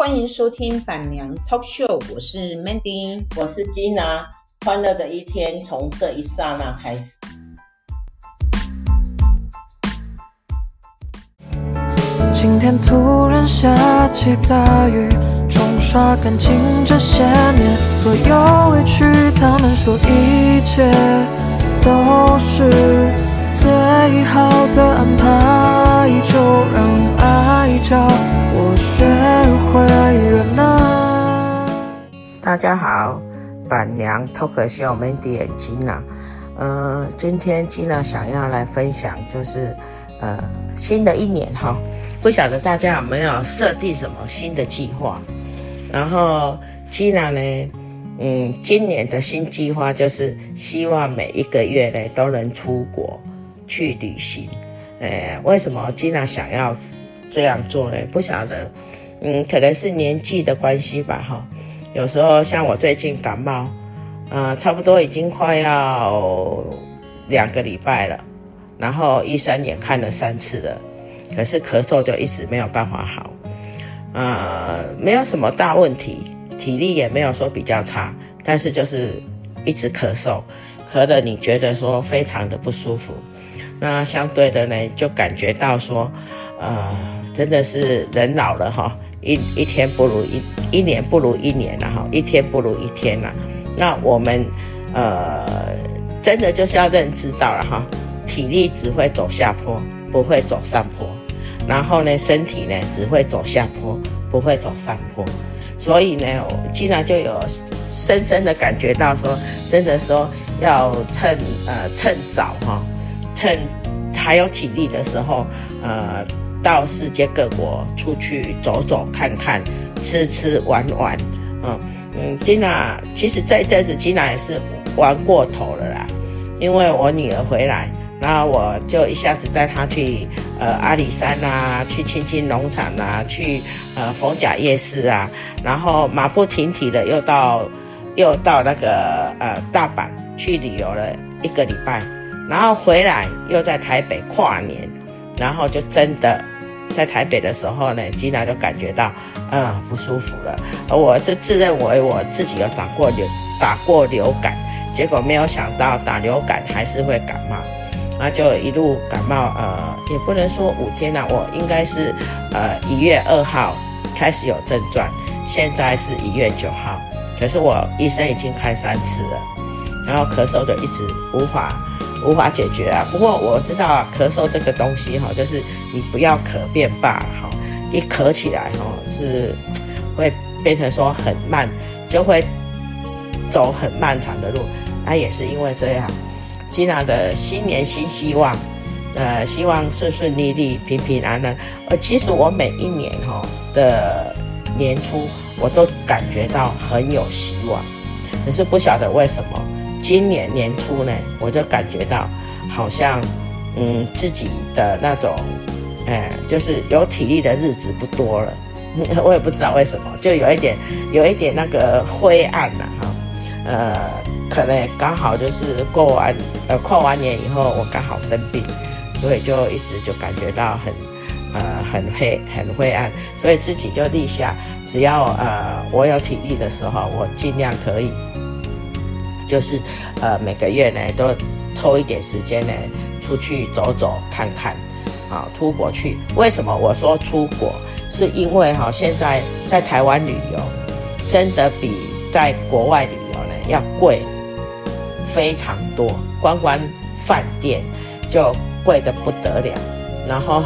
欢迎收听板娘 Talk Show，我是 Mandy，我是 Gina，欢乐的一天从这一刹那开始。今天突然下起大雨，冲刷干净这些年所有委屈，他们说一切都是最好的安排，就让爱教我学会忍耐。大家好，板娘 Talk Show Mandy and Gina，呃，今天 Gina 想要来分享，就是呃，新的一年哈。不晓得大家有没有设定什么新的计划？然后 Gina 呢，嗯，今年的新计划就是希望每一个月呢都能出国去旅行。诶，为什么经常想要这样做呢？不晓得，嗯，可能是年纪的关系吧，哈。有时候像我最近感冒，呃，差不多已经快要两个礼拜了，然后医生也看了三次了。可是咳嗽就一直没有办法好，呃，没有什么大问题，体力也没有说比较差，但是就是一直咳嗽，咳的你觉得说非常的不舒服。那相对的呢，就感觉到说，呃，真的是人老了哈，一一天不如一一年不如一年了哈，一天不如一天了。那我们呃，真的就是要认知到了哈，体力只会走下坡，不会走上坡。然后呢，身体呢只会走下坡，不会走上坡，所以呢，我竟然就有深深的感觉到说，真的说要趁呃趁早哈，趁还有体力的时候，呃，到世界各国出去走走看看，吃吃玩玩，嗯嗯，金娜其实这一阵子金娜也是玩过头了啦，因为我女儿回来。然后我就一下子带她去呃阿里山啊，去青青农场啊，去呃逢甲夜市啊，然后马不停蹄的又到又到那个呃大阪去旅游了一个礼拜，然后回来又在台北跨年，然后就真的在台北的时候呢，经常就感觉到呃不舒服了，而我就自认为我自己有打过流打过流感，结果没有想到打流感还是会感冒。那就一路感冒，呃，也不能说五天了，我应该是，呃，一月二号开始有症状，现在是一月九号，可是我医生已经开三次了，然后咳嗽就一直无法无法解决啊。不过我知道啊，咳嗽这个东西哈，就是你不要咳便罢了哈，一咳起来哈是会变成说很慢，就会走很漫长的路，那也是因为这样。吉娜的新年新希望，呃，希望顺顺利利、平平安安。呃其实我每一年哈的年初，我都感觉到很有希望。可是不晓得为什么，今年年初呢，我就感觉到好像，嗯，自己的那种，哎，就是有体力的日子不多了。我也不知道为什么，就有一点，有一点那个灰暗了哈，呃。可能刚好就是过完呃跨完年以后，我刚好生病，所以就一直就感觉到很呃很黑很灰暗，所以自己就立下，只要呃我有体力的时候，我尽量可以，就是呃每个月呢都抽一点时间呢出去走走看看，啊出国去。为什么我说出国？是因为哈现在在台湾旅游真的比在国外旅游呢要贵。非常多，光光饭店就贵的不得了。然后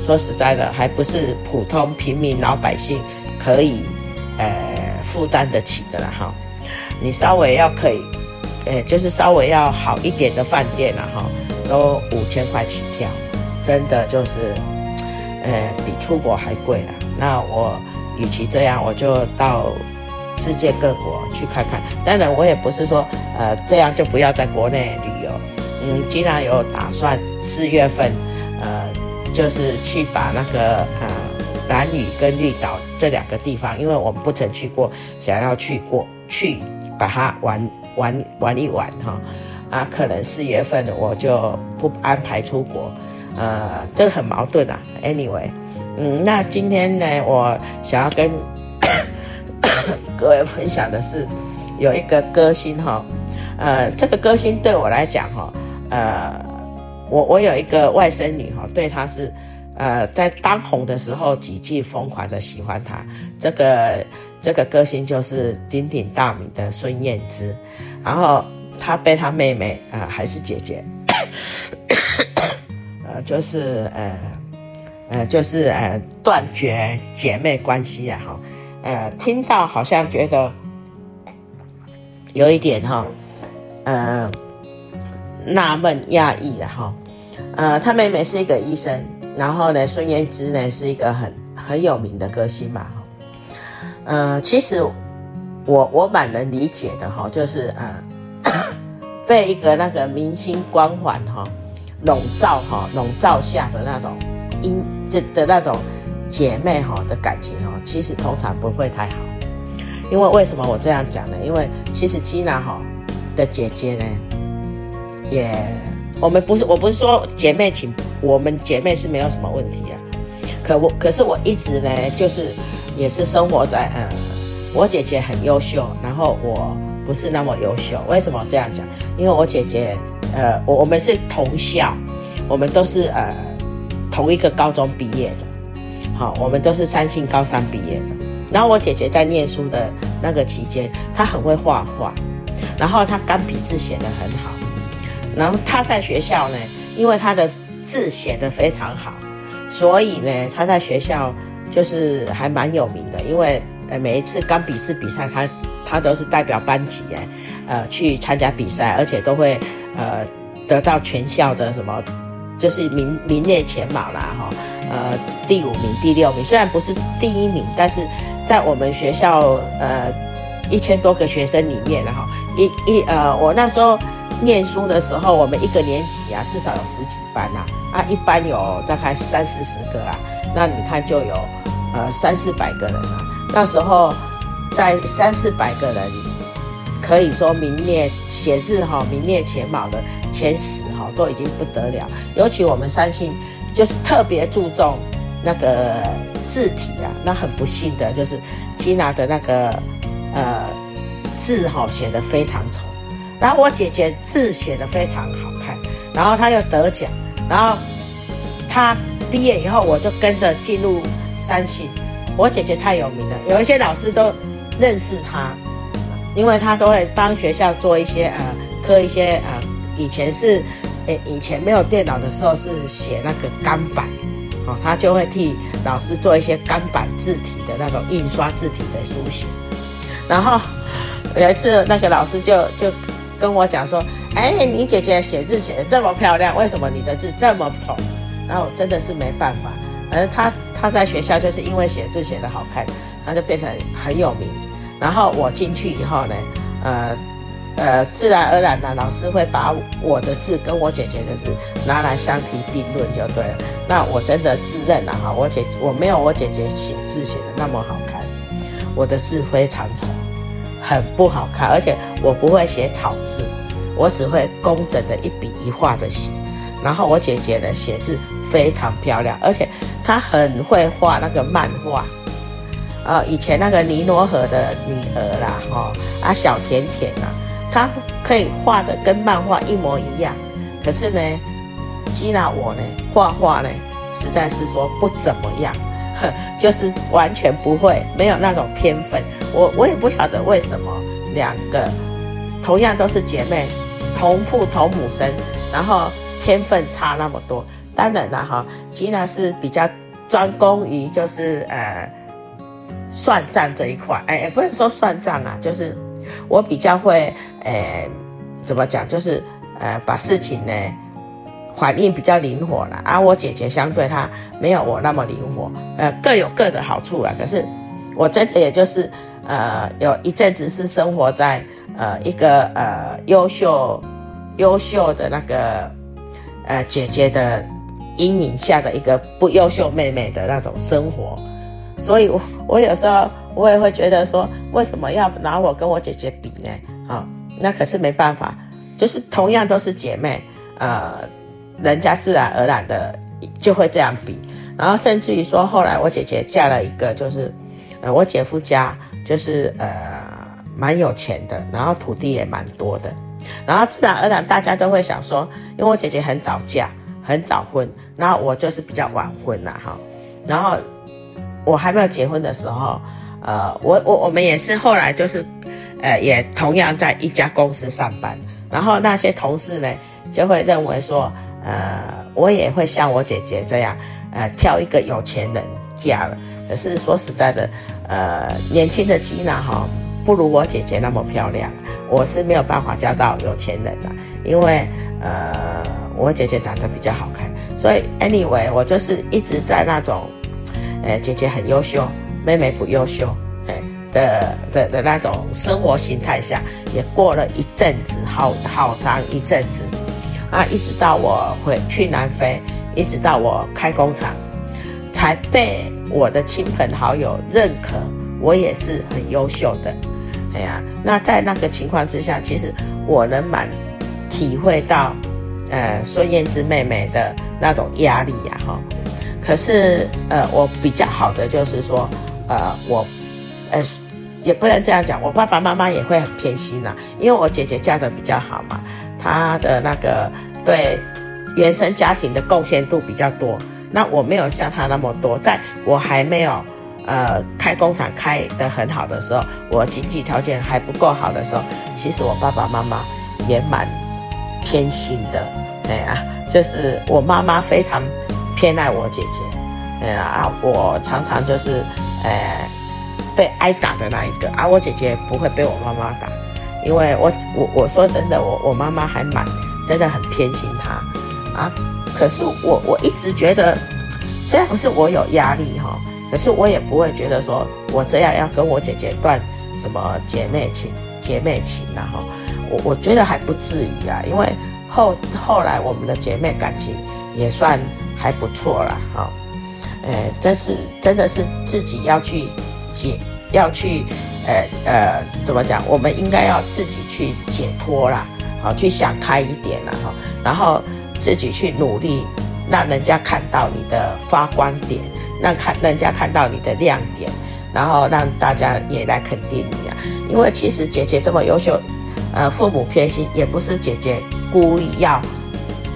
说实在的，还不是普通平民老百姓可以呃负担得起的了哈。你稍微要可以，呃，就是稍微要好一点的饭店了哈，都五千块起跳，真的就是呃比出国还贵了。那我与其这样，我就到。世界各国去看看，当然我也不是说，呃，这样就不要在国内旅游。嗯，既然有打算四月份，呃，就是去把那个呃兰屿跟绿岛这两个地方，因为我们不曾去过，想要去过去把它玩玩玩一玩哈。啊，可能四月份我就不安排出国，呃，这个很矛盾啊。Anyway，嗯，那今天呢，我想要跟 各位分享的是，有一个歌星哈，呃，这个歌星对我来讲哈，呃，我我有一个外甥女哈，对她是，呃，在当红的时候几记疯狂的喜欢她。这个这个歌星就是鼎鼎大名的孙燕姿，然后她被她妹妹啊、呃、还是姐姐，呃，就是呃。呃，就是呃，断绝姐妹关系啊，哈，呃，听到好像觉得有一点哈，呃，纳闷讶异的哈，呃，他妹妹是一个医生，然后呢，孙燕姿呢是一个很很有名的歌星嘛，呃，其实我我蛮能理解的哈，就是呃，被一个那个明星光环哈笼罩哈笼罩下的那种因。这的那种姐妹哈的感情哈，其实通常不会太好。因为为什么我这样讲呢？因为其实吉娜哈的姐姐呢，也我们不是我不是说姐妹情，我们姐妹是没有什么问题啊。可我可是我一直呢，就是也是生活在嗯，我姐姐很优秀，然后我不是那么优秀。为什么这样讲？因为我姐姐呃，我我们是同校，我们都是呃。同一个高中毕业的，好，我们都是三星高三毕业的。然后我姐姐在念书的那个期间，她很会画画，然后她钢笔字写得很好。然后她在学校呢，因为她的字写得非常好，所以呢，她在学校就是还蛮有名的。因为呃，每一次钢笔字比赛，他他都是代表班级哎，呃，去参加比赛，而且都会呃得到全校的什么。就是名名列前茅啦，哈，呃，第五名、第六名，虽然不是第一名，但是在我们学校，呃，一千多个学生里面，然后一一呃，我那时候念书的时候，我们一个年级啊，至少有十几班啊，啊，一班有大概三四十个啊，那你看就有呃三四百个人啊，那时候在三四百个人，可以说名列写字哈，名列前茅的前十哈。都已经不得了，尤其我们三星就是特别注重那个字体啊。那很不幸的就是吉娜的那个呃字哈写得非常丑，然后我姐姐字写得非常好看，然后她又得奖，然后她毕业以后我就跟着进入三星。我姐姐太有名了，有一些老师都认识她，因为她都会帮学校做一些呃刻一些呃以前是。诶，以前没有电脑的时候是写那个钢板，哦，他就会替老师做一些钢板字体的那种印刷字体的书写。然后有一次，那个老师就就跟我讲说：“哎，你姐姐写字写的这么漂亮，为什么你的字这么丑？”然后真的是没办法，反正他在学校就是因为写字写得好看，他就变成很有名。然后我进去以后呢，呃。呃，自然而然的，老师会把我的字跟我姐姐的字拿来相提并论，就对了。那我真的自认了哈，我姐我没有我姐姐写字写的那么好看，我的字非常丑，很不好看，而且我不会写草字，我只会工整的一笔一画的写。然后我姐姐的写字非常漂亮，而且她很会画那个漫画。呃，以前那个尼罗河的女儿啦，哈啊小甜甜呐。她可以画的跟漫画一模一样，可是呢，吉娜我呢画画呢，实在是说不怎么样，哼，就是完全不会，没有那种天分。我我也不晓得为什么两个同样都是姐妹，同父同母生，然后天分差那么多。当然了哈，吉娜是比较专攻于就是呃算账这一块，哎，也不能说算账啊，就是。我比较会，呃，怎么讲？就是，呃，把事情呢，反应比较灵活了。而、啊、我姐姐相对她没有我那么灵活，呃，各有各的好处啊。可是我真的也就是，呃，有一阵子是生活在，呃，一个呃优秀、优秀的那个，呃，姐姐的阴影下的一个不优秀妹妹的那种生活。所以我，我有时候我也会觉得说，为什么要拿我跟我姐姐比呢？啊、那可是没办法，就是同样都是姐妹，呃，人家自然而然的就会这样比。然后甚至于说，后来我姐姐嫁了一个就是，呃，我姐夫家就是呃蛮有钱的，然后土地也蛮多的，然后自然而然大家都会想说，因为我姐姐很早嫁，很早婚，然后我就是比较晚婚了哈，然后我还没有结婚的时候，呃，我我我们也是后来就是，呃，也同样在一家公司上班，然后那些同事呢就会认为说，呃，我也会像我姐姐这样，呃，挑一个有钱人嫁了。可是说实在的，呃，年轻的吉娜哈，不如我姐姐那么漂亮，我是没有办法嫁到有钱人的，因为呃，我姐姐长得比较好看，所以 anyway，我就是一直在那种，呃，姐姐很优秀，妹妹不优秀，哎的的的那种生活形态下，也过了一阵子，好好长一阵子，啊，一直到我回去南非，一直到我开工厂，才被。我的亲朋好友认可我也是很优秀的，哎呀，那在那个情况之下，其实我能蛮体会到，呃，孙燕姿妹妹的那种压力呀，哈。可是，呃，我比较好的就是说，呃，我，呃，也不能这样讲，我爸爸妈妈也会很偏心呐，因为我姐姐嫁的比较好嘛，她的那个对原生家庭的贡献度比较多。那我没有像他那么多，在我还没有，呃，开工厂开得很好的时候，我经济条件还不够好的时候，其实我爸爸妈妈也蛮偏心的，哎呀，就是我妈妈非常偏爱我姐姐，哎呀，我常常就是，呃，被挨打的那一个，啊、我姐姐不会被我妈妈打，因为我我我说真的，我我妈妈还蛮真的很偏心她，啊。可是我我一直觉得，虽然不是我有压力哈，可是我也不会觉得说我这样要跟我姐姐断什么姐妹情姐妹情呐哈，我我觉得还不至于啊，因为后后来我们的姐妹感情也算还不错啦。哈，呃，这是真的是自己要去解要去呃呃怎么讲，我们应该要自己去解脱啦，好去想开一点啦。哈，然后。自己去努力，让人家看到你的发光点，让看人家看到你的亮点，然后让大家也来肯定你啊！因为其实姐姐这么优秀，呃，父母偏心也不是姐姐故意要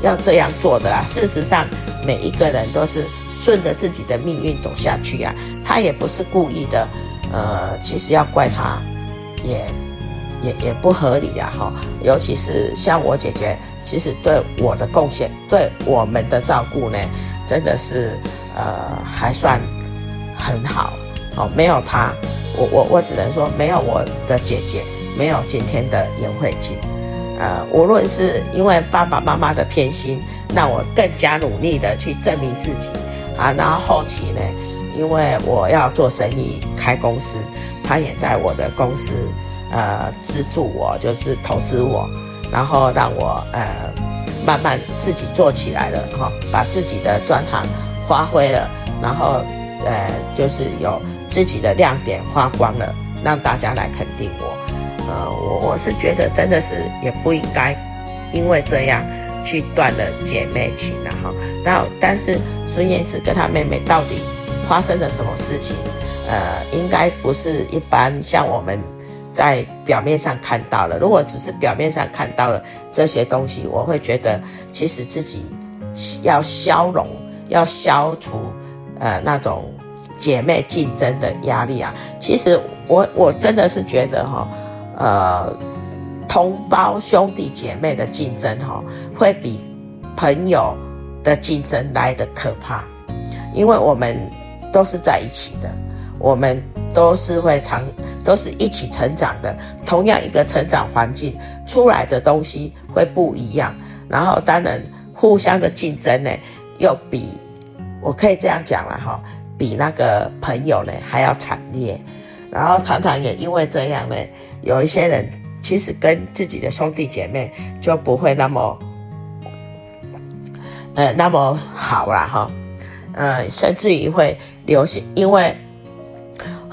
要这样做的啊。事实上，每一个人都是顺着自己的命运走下去啊，他也不是故意的。呃，其实要怪他，也也也不合理啊！哈，尤其是像我姐姐。其实对我的贡献，对我们的照顾呢，真的是呃还算很好哦。没有她，我我我只能说没有我的姐姐，没有今天的颜慧金。呃，无论是因为爸爸妈妈的偏心，让我更加努力的去证明自己啊。然后后期呢，因为我要做生意开公司，他也在我的公司呃资助我，就是投资我。然后让我呃慢慢自己做起来了哈，把自己的专长发挥了，然后呃就是有自己的亮点发光了，让大家来肯定我。呃，我我是觉得真的是也不应该因为这样去断了姐妹情然后。然后但是孙燕姿跟她妹妹到底发生了什么事情？呃，应该不是一般像我们。在表面上看到了，如果只是表面上看到了这些东西，我会觉得其实自己要消融，要消除呃那种姐妹竞争的压力啊。其实我我真的是觉得哈，呃，同胞兄弟姐妹的竞争哈，会比朋友的竞争来得可怕，因为我们都是在一起的，我们都是会常。都是一起成长的，同样一个成长环境出来的东西会不一样。然后当然互相的竞争呢，又比我可以这样讲了哈，比那个朋友呢还要惨烈。然后常常也因为这样呢，有一些人其实跟自己的兄弟姐妹就不会那么呃那么好了哈，呃甚至于会留下，因为。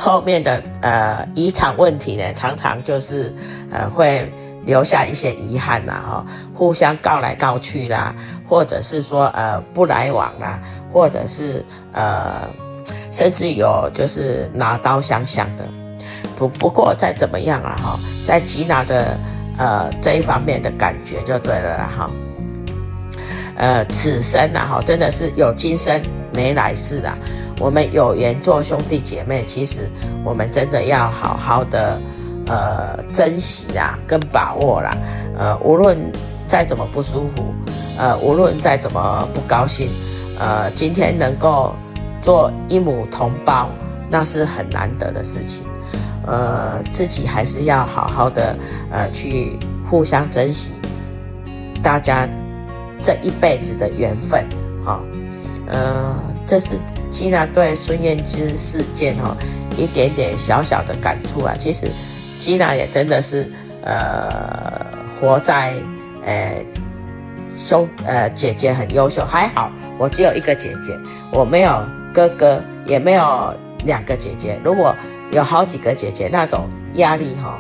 后面的呃遗产问题呢，常常就是呃会留下一些遗憾啦，哈，互相告来告去啦，或者是说呃不来往啦，或者是呃甚至有就是拿刀相向的。不不过再怎么样啊哈，在吉娜的呃这一方面的感觉就对了啦哈。呃，此生啊哈，真的是有今生没来世啦。我们有缘做兄弟姐妹，其实我们真的要好好的呃珍惜啦，跟把握啦。呃，无论再怎么不舒服，呃，无论再怎么不高兴，呃，今天能够做一母同胞，那是很难得的事情。呃，自己还是要好好的呃去互相珍惜，大家这一辈子的缘分，哈、呃，这是。吉娜对孙燕姿事件哈、一点点小小的感触啊，其实吉娜也真的是呃活在呃兄呃姐姐很优秀，还好我只有一个姐姐，我没有哥哥，也没有两个姐姐。如果有好几个姐姐，那种压力哈、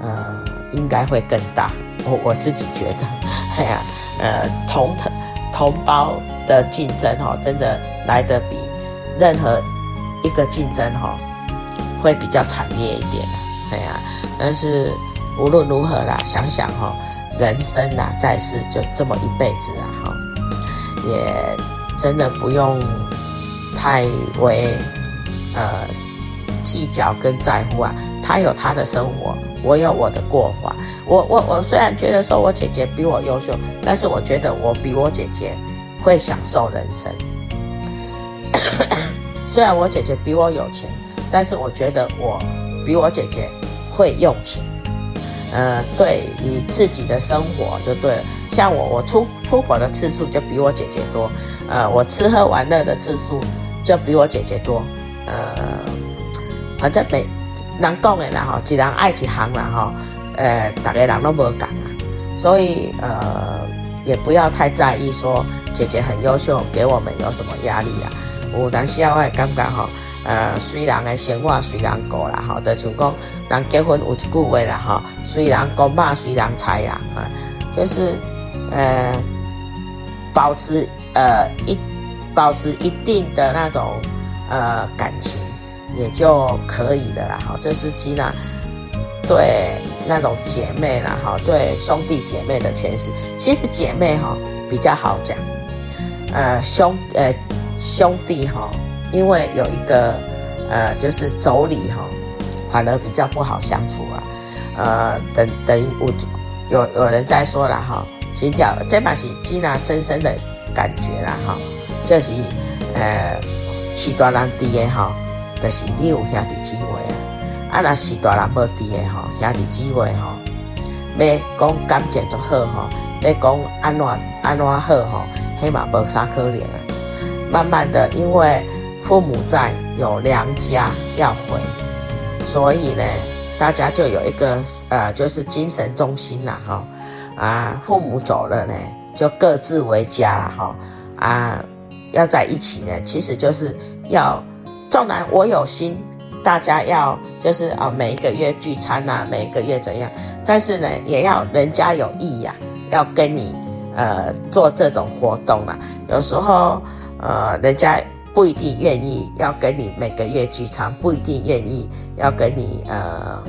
哦、呃应该会更大。我我自己觉得，哎呀呃同同胞的竞争哈、哦、真的来得比。任何一个竞争哈，会比较惨烈一点，哎呀。但是无论如何啦，想想哈，人生呐，在世就这么一辈子啊哈，也真的不用太为呃计较跟在乎啊。他有他的生活，我有我的过法。我我我虽然觉得说我姐姐比我优秀，但是我觉得我比我姐姐会享受人生。虽然我姐姐比我有钱，但是我觉得我比我姐姐会用钱。呃，对于自己的生活就对了。像我，我出出国的次数就比我姐姐多。呃，我吃喝玩乐的次数就比我姐姐多。呃，反正每人讲的啦哈，既然爱一行啦哈。呃，大家人都无讲啊，所以呃，也不要太在意说姐姐很优秀，给我们有什么压力啊。有当时啊，我会感觉吼，呃，虽然的生活虽然过啦，吼，就像讲人结婚有一句话啦，吼，虽然公妈随人财啦，啊，就是呃，保持呃一保持一定的那种呃感情也就可以了啦，哈，这是吉娜对那种姐妹啦，哈，对兄弟姐妹的诠释。其实姐妹哈比较好讲，呃，兄呃。兄弟哈，因为有一个呃，就是妯娌哈，反而比较不好相处啊。呃，等等于我有有人在说了哈，请教这把是吉娜深深的感觉了哈，就是呃，是大人弟的哈，就是你有兄弟姊妹啊。啊，那是大人无弟的哈，兄弟姊妹哈，要讲感情就好哈，要讲安怎安怎好哈，起码无啥可怜啊。慢慢的，因为父母在，有娘家要回，所以呢，大家就有一个呃，就是精神中心啦，哈，啊，父母走了呢，就各自为家，哈，啊，要在一起呢，其实就是要，纵然我有心，大家要就是啊，每一个月聚餐呐，每一个月怎样，但是呢，也要人家有意呀，要跟你呃做这种活动啦，有时候。呃，人家不一定愿意要跟你每个月聚餐，不一定愿意要跟你呃，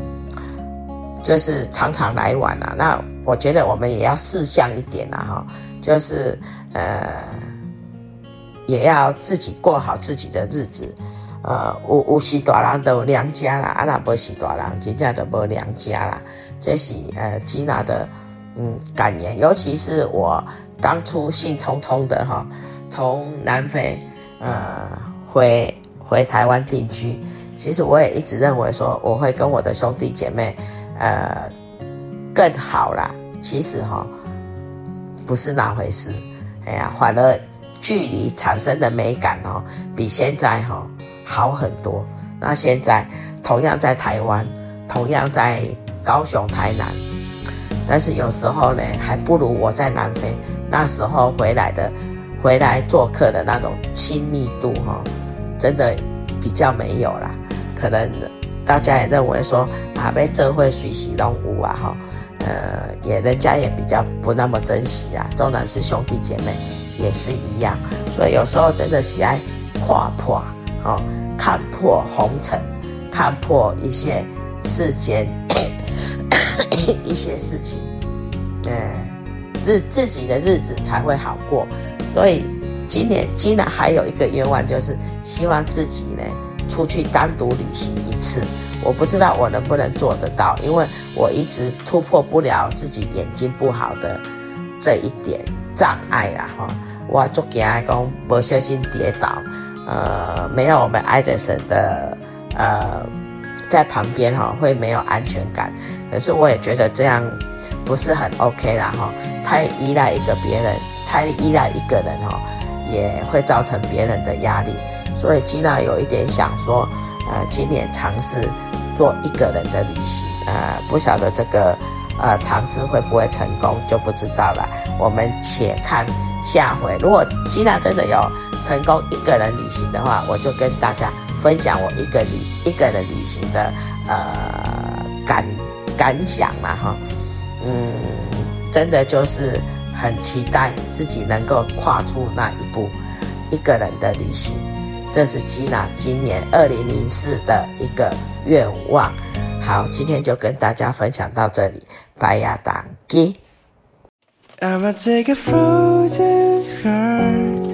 就是常常来往啊。那我觉得我们也要识相一点啦，哈，就是呃，也要自己过好自己的日子。呃，有有时大人都有娘家啦，啊那不是大人，真正都没娘家啦。这是呃吉娜的嗯感言，尤其是我当初兴冲冲的哈。从南非，呃，回回台湾定居。其实我也一直认为说，我会跟我的兄弟姐妹，呃，更好啦。其实哈，不是那回事。哎呀，反而距离产生的美感哦，比现在哈好很多。那现在同样在台湾，同样在高雄、台南，但是有时候呢，还不如我在南非那时候回来的。回来做客的那种亲密度哈，真的比较没有啦。可能大家也认为说啊，被这会学习弄污啊哈，呃，也人家也比较不那么珍惜啊。纵然是兄弟姐妹也是一样，所以有时候真的喜爱跨破哦，看破红尘，看破一些世间 一些事情，呃，自自己的日子才会好过。所以今年今年还有一个愿望，就是希望自己呢出去单独旅行一次。我不知道我能不能做得到，因为我一直突破不了自己眼睛不好的这一点障碍啦哈。我做给爱公不小心跌倒，呃，没有我们爱德森的呃在旁边哈，会没有安全感。可是我也觉得这样不是很 OK 啦哈，太依赖一个别人，太依赖一个人哈，也会造成别人的压力。所以吉娜有一点想说，呃，今年尝试。做一个人的旅行，呃，不晓得这个，呃，尝试会不会成功就不知道了。我们且看下回。如果吉娜真的有成功一个人旅行的话，我就跟大家分享我一个旅一个人旅行的呃感感想嘛哈。嗯，真的就是很期待自己能够跨出那一步，一个人的旅行。这是吉娜今年二零零四的一个。愿望，好，今天就跟大家分享到这里，拜呀，当机。I'ma take a frozen heart.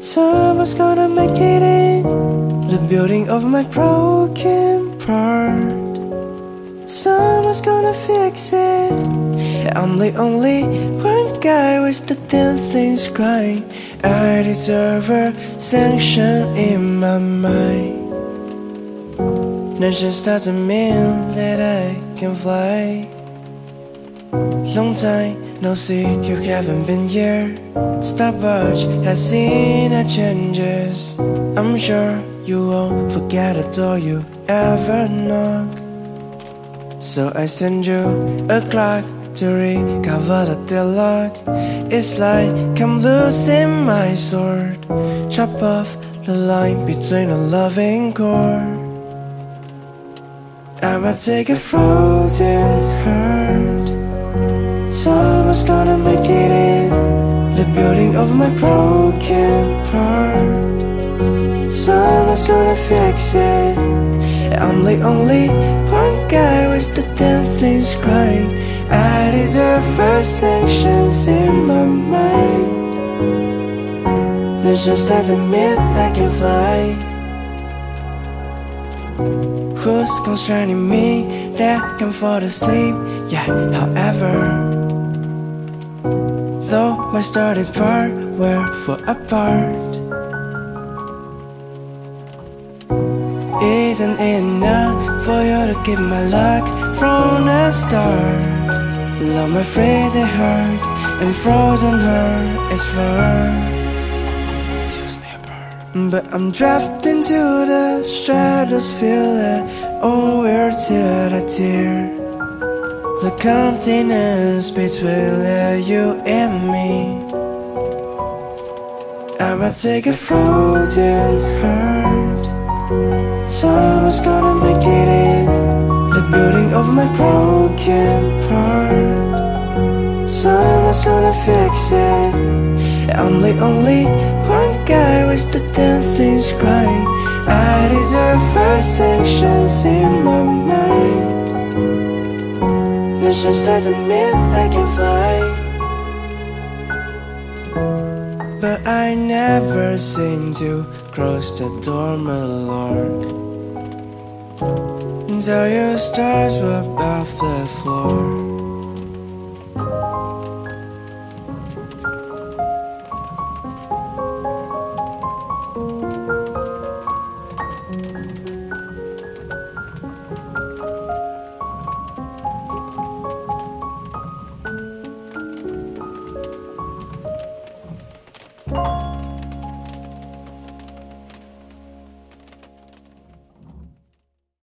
Someone's gonna make it in the building of my broken part. Someone's gonna fix it. I'm the only one guy with the damn things crying. I deserve a sanction in my mind. That just doesn't mean that I can fly Long time no see, you haven't been here Stopwatch has seen our changes I'm sure you won't forget a door you ever knocked So I send you a clock to recover the It's like I'm losing my sword. Chop off the line between a loving chord I'ma take a frozen heart. Someone's gonna make it in. The building of my broken part. Someone's gonna fix it. I'm the only one guy with the damn things crying I deserve first sanctions in my mind This just doesn't mean I can fly Who's constraining me that can fall asleep? Yeah, however Though my starting part were for apart Isn't it enough for you to keep my luck from the start? Love my freezing heart and frozen heart is far but I'm drifting to the stratosphere Oh, where till I tear. The continents between you and me. I'ma take a frozen heart. Someone's gonna make it in. The building of my broken part Someone's gonna fix it I'm the only one guy with the damn things crying I deserve first sanctions in my mind. This just doesn't mean I can fly. But I never seem to cross the my lord Until your stars were above the floor